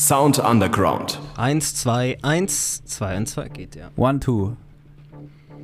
Sound Underground. 1, 2, 1, 2 und 2 geht, ja. One, two.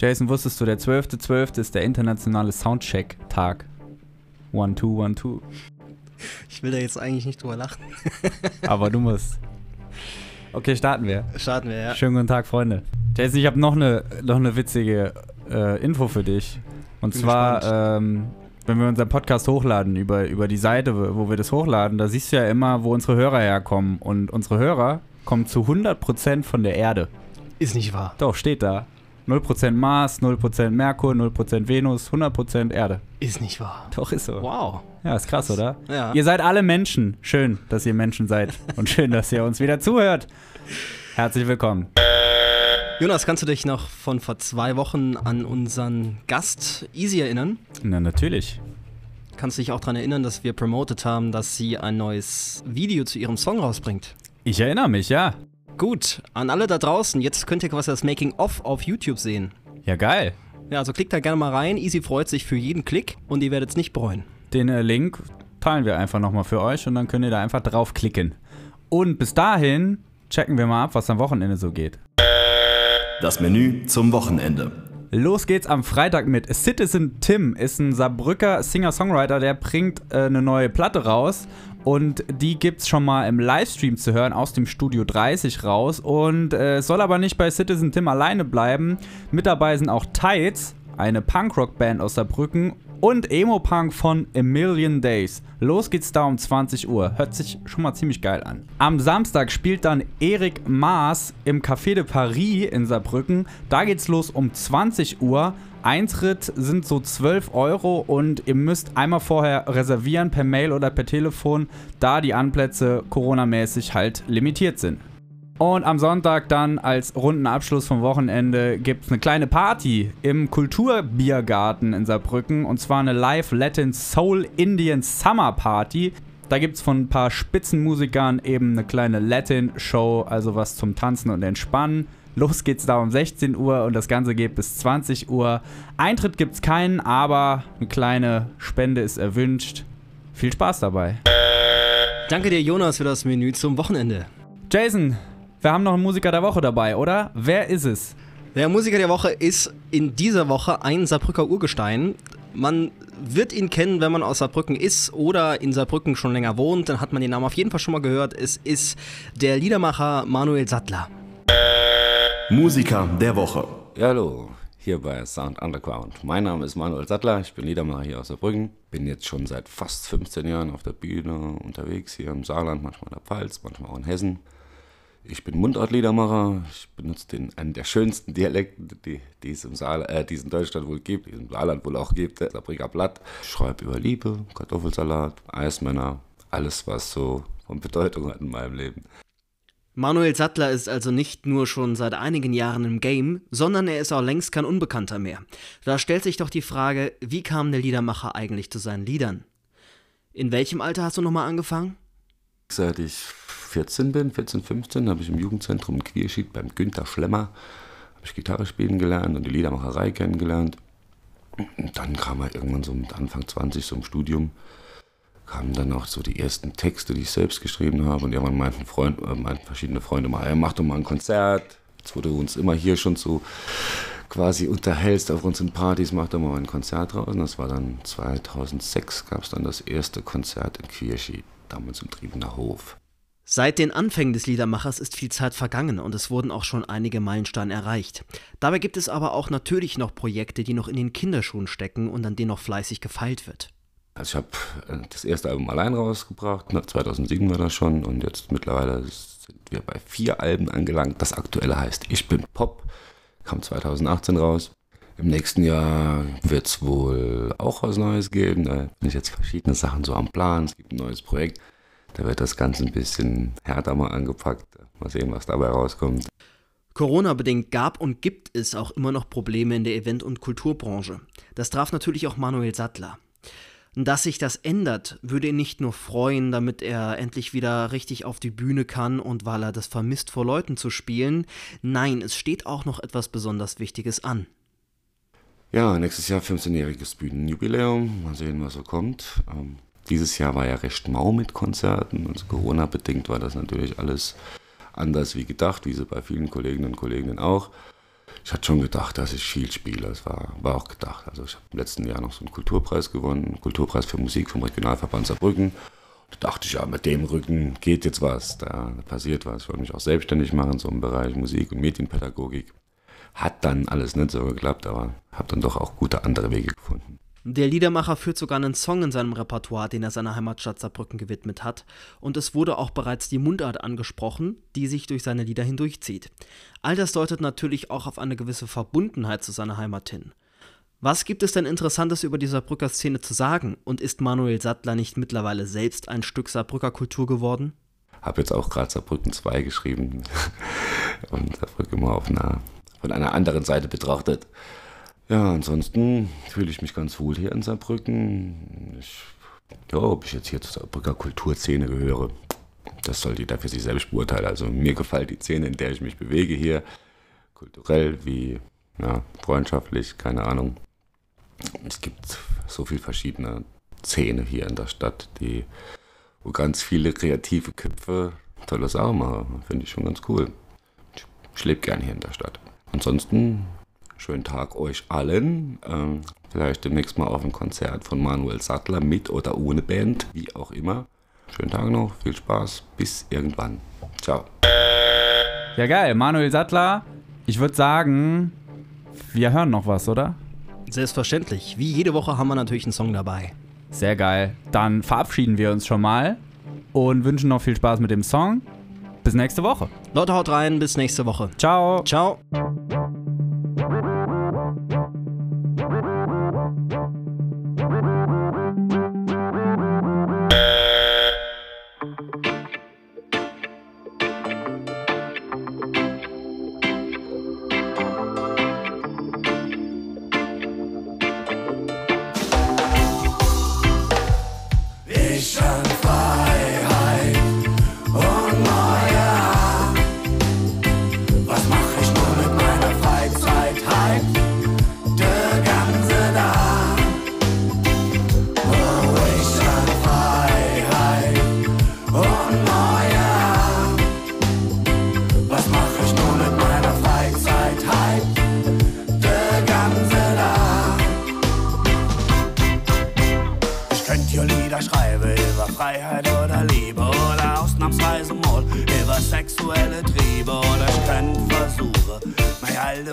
Jason, wusstest du, der 12.12. ist der internationale Soundcheck-Tag. One, two, one, two. Ich will da jetzt eigentlich nicht drüber lachen. Aber du musst. Okay, starten wir. Starten wir, ja. Schönen guten Tag, Freunde. Jason, ich habe noch eine noch eine witzige äh, Info für dich. Und Bin zwar, ähm, wenn wir unseren Podcast hochladen über, über die Seite, wo wir das hochladen, da siehst du ja immer, wo unsere Hörer herkommen. Und unsere Hörer kommen zu 100% von der Erde. Ist nicht wahr. Doch, steht da. 0% Mars, 0% Merkur, 0% Venus, 100% Erde. Ist nicht wahr. Doch, ist so. Wow. Ja, ist krass, oder? Ja. Ihr seid alle Menschen. Schön, dass ihr Menschen seid. Und schön, dass ihr uns wieder zuhört. Herzlich willkommen. Jonas, kannst du dich noch von vor zwei Wochen an unseren Gast Easy erinnern? Na, natürlich. Kannst du dich auch daran erinnern, dass wir promotet haben, dass sie ein neues Video zu ihrem Song rausbringt? Ich erinnere mich, ja. Gut, an alle da draußen, jetzt könnt ihr quasi das Making-of auf YouTube sehen. Ja, geil. Ja, also klickt da gerne mal rein. Easy freut sich für jeden Klick und ihr werdet es nicht bereuen. Den äh, Link teilen wir einfach nochmal für euch und dann könnt ihr da einfach draufklicken. Und bis dahin checken wir mal ab, was am Wochenende so geht. Das Menü zum Wochenende. Los geht's am Freitag mit Citizen Tim, ist ein Saarbrücker Singer-Songwriter, der bringt äh, eine neue Platte raus und die gibt's schon mal im Livestream zu hören aus dem Studio 30 raus und äh, soll aber nicht bei Citizen Tim alleine bleiben. Mit dabei sind auch Tides, eine Punkrock-Band aus Saarbrücken und Emo-Punk von A Million Days. Los geht's da um 20 Uhr. Hört sich schon mal ziemlich geil an. Am Samstag spielt dann Erik Maas im Café de Paris in Saarbrücken. Da geht's los um 20 Uhr. Eintritt sind so 12 Euro und ihr müsst einmal vorher reservieren per Mail oder per Telefon, da die Anplätze coronamäßig halt limitiert sind. Und am Sonntag dann als runden Abschluss vom Wochenende gibt es eine kleine Party im Kulturbiergarten in Saarbrücken. Und zwar eine Live Latin Soul Indian Summer Party. Da gibt es von ein paar Spitzenmusikern eben eine kleine Latin-Show, also was zum Tanzen und Entspannen. Los geht's da um 16 Uhr und das Ganze geht bis 20 Uhr. Eintritt gibt's keinen, aber eine kleine Spende ist erwünscht. Viel Spaß dabei. Danke dir, Jonas, für das Menü zum Wochenende. Jason, wir haben noch einen Musiker der Woche dabei, oder? Wer ist es? Der Musiker der Woche ist in dieser Woche ein Saarbrücker Urgestein. Man wird ihn kennen, wenn man aus Saarbrücken ist oder in Saarbrücken schon länger wohnt. Dann hat man den Namen auf jeden Fall schon mal gehört. Es ist der Liedermacher Manuel Sattler. Musiker der Woche. Ja, hallo, hier bei Sound Underground. Mein Name ist Manuel Sattler, ich bin Liedermacher hier aus Saarbrücken. Bin jetzt schon seit fast 15 Jahren auf der Bühne unterwegs, hier im Saarland, manchmal in der Pfalz, manchmal auch in Hessen. Ich bin Mundartliedermacher, ich benutze den, einen der schönsten Dialekte, die, die, es im Saar, äh, die es in Deutschland wohl gibt, die es im Saarland wohl auch gibt, der Saarbrücker Blatt. Ich schreibe über Liebe, Kartoffelsalat, Eismänner, alles, was so von Bedeutung hat in meinem Leben. Manuel Sattler ist also nicht nur schon seit einigen Jahren im Game, sondern er ist auch längst kein Unbekannter mehr. Da stellt sich doch die Frage, wie kam der Liedermacher eigentlich zu seinen Liedern? In welchem Alter hast du nochmal angefangen? Seit ich 14 bin, 14, 15, habe ich im Jugendzentrum in Quierschied beim Günther Schlemmer habe ich Gitarre spielen gelernt und die Liedermacherei kennengelernt. Und dann kam halt irgendwann so mit Anfang 20 so im Studium kamen dann auch so die ersten Texte, die ich selbst geschrieben habe. Und irgendwann meinten, Freund, äh, meinten verschiedene Freunde mal, hey, mach doch mal ein Konzert. Jetzt, wo du uns immer hier schon so quasi unterhältst auf unseren Partys, mach doch mal ein Konzert raus. Und das war dann 2006, gab es dann das erste Konzert in Quierschied, damals im Triebener Hof. Seit den Anfängen des Liedermachers ist viel Zeit vergangen und es wurden auch schon einige Meilensteine erreicht. Dabei gibt es aber auch natürlich noch Projekte, die noch in den Kinderschuhen stecken und an denen noch fleißig gefeilt wird. Also ich habe das erste Album allein rausgebracht, 2007 war das schon und jetzt mittlerweile sind wir bei vier Alben angelangt. Das aktuelle heißt Ich bin Pop, kam 2018 raus. Im nächsten Jahr wird es wohl auch was Neues geben. Da ich jetzt verschiedene Sachen so am Plan. Es gibt ein neues Projekt. Da wird das Ganze ein bisschen härter mal angepackt. Mal sehen, was dabei rauskommt. Corona-bedingt gab und gibt es auch immer noch Probleme in der Event- und Kulturbranche. Das traf natürlich auch Manuel Sattler. Dass sich das ändert, würde ihn nicht nur freuen, damit er endlich wieder richtig auf die Bühne kann und weil er das vermisst, vor Leuten zu spielen. Nein, es steht auch noch etwas besonders Wichtiges an. Ja, nächstes Jahr 15-jähriges Bühnenjubiläum. Mal sehen, was so kommt. Ähm, Dieses Jahr war ja recht mau mit Konzerten. Also Corona-bedingt war das natürlich alles anders wie gedacht, wie so bei vielen Kolleginnen und Kollegen auch. Ich hatte schon gedacht, dass ich viel spiele. Es war, war auch gedacht. Also ich habe im letzten Jahr noch so einen Kulturpreis gewonnen, Kulturpreis für Musik vom Regionalverband Saarbrücken. Da dachte ich, ja, mit dem Rücken geht jetzt was, da passiert was. Ich wollte mich auch selbstständig machen, so im Bereich Musik und Medienpädagogik. Hat dann alles nicht so geklappt, aber habe dann doch auch gute andere Wege gefunden. Der Liedermacher führt sogar einen Song in seinem Repertoire, den er seiner Heimatstadt Saarbrücken gewidmet hat. Und es wurde auch bereits die Mundart angesprochen, die sich durch seine Lieder hindurchzieht. All das deutet natürlich auch auf eine gewisse Verbundenheit zu seiner Heimat hin. Was gibt es denn Interessantes über die Saarbrücker Szene zu sagen? Und ist Manuel Sattler nicht mittlerweile selbst ein Stück Saarbrücker Kultur geworden? Habe jetzt auch gerade Saarbrücken 2 geschrieben und Saarbrücken immer auf einer, von einer anderen Seite betrachtet. Ja, ansonsten fühle ich mich ganz wohl hier in Saarbrücken. Ich, ja, ob ich jetzt hier zur Saarbrücker Kulturszene gehöre, das soll jeder für sich selbst beurteilen. Also mir gefällt die Szene, in der ich mich bewege hier, kulturell wie ja, freundschaftlich, keine Ahnung. Es gibt so viele verschiedene Szene hier in der Stadt, die, wo ganz viele kreative Köpfe tolle Sachen machen. Finde ich schon ganz cool. Ich, ich lebe gern hier in der Stadt. Ansonsten, schönen Tag euch allen. Ähm, vielleicht demnächst mal auf ein Konzert von Manuel Sattler mit oder ohne Band, wie auch immer. Schönen Tag noch, viel Spaß, bis irgendwann. Ciao. Ja, geil. Manuel Sattler, ich würde sagen, wir hören noch was, oder? Selbstverständlich. Wie jede Woche haben wir natürlich einen Song dabei. Sehr geil. Dann verabschieden wir uns schon mal und wünschen noch viel Spaß mit dem Song. Bis nächste Woche. Leute, haut rein, bis nächste Woche. Ciao. Ciao. Alte Mail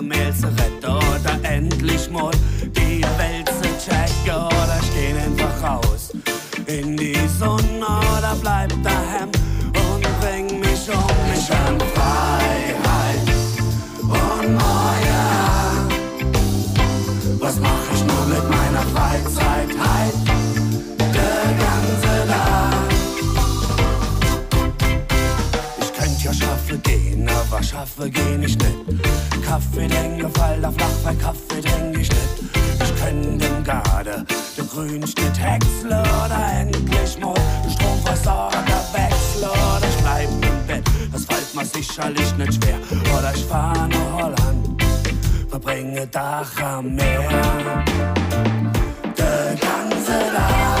zu retten oder endlich mal die Welt zu checken oder ich geh einfach raus in die Sonne oder bleib daheim und bring mich um mich an Freiheit und Neue. Was mach ich nur mit meiner Freizeit? Halt der ganze Tag. Ich könnte ja schaffen gehen, aber schaffe gehen ich nicht. Kaffee trinken, fall auf Lach, weil Kaffee trink ich nicht. Ich könnte gerade den Grünschnitt häckseln oder endlich mal Stromversorger wechseln oder ich bleib im Bett, das fällt mir sicherlich nicht schwer. Oder ich fahr nach Holland, verbringe Dach am Meer. Der ganze Tag,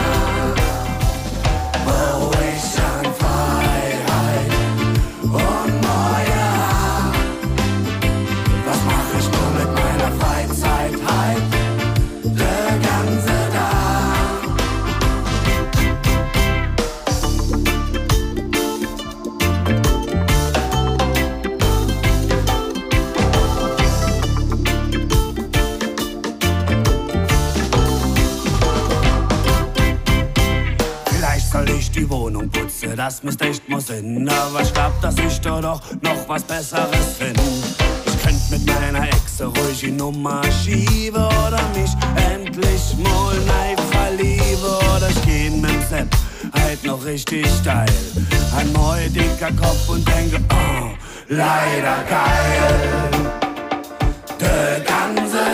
Sinn. Aber ich glaub, dass ich da doch noch was Besseres finde. Ich könnt mit meiner Exe ruhig die Nummer schieben oder mich endlich mal neu verlieben. Oder ich geh mit Sepp halt noch richtig steil. Ein neu dicker Kopf und denke, oh, leider geil. Der ganze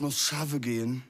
Muss schaffe gehen.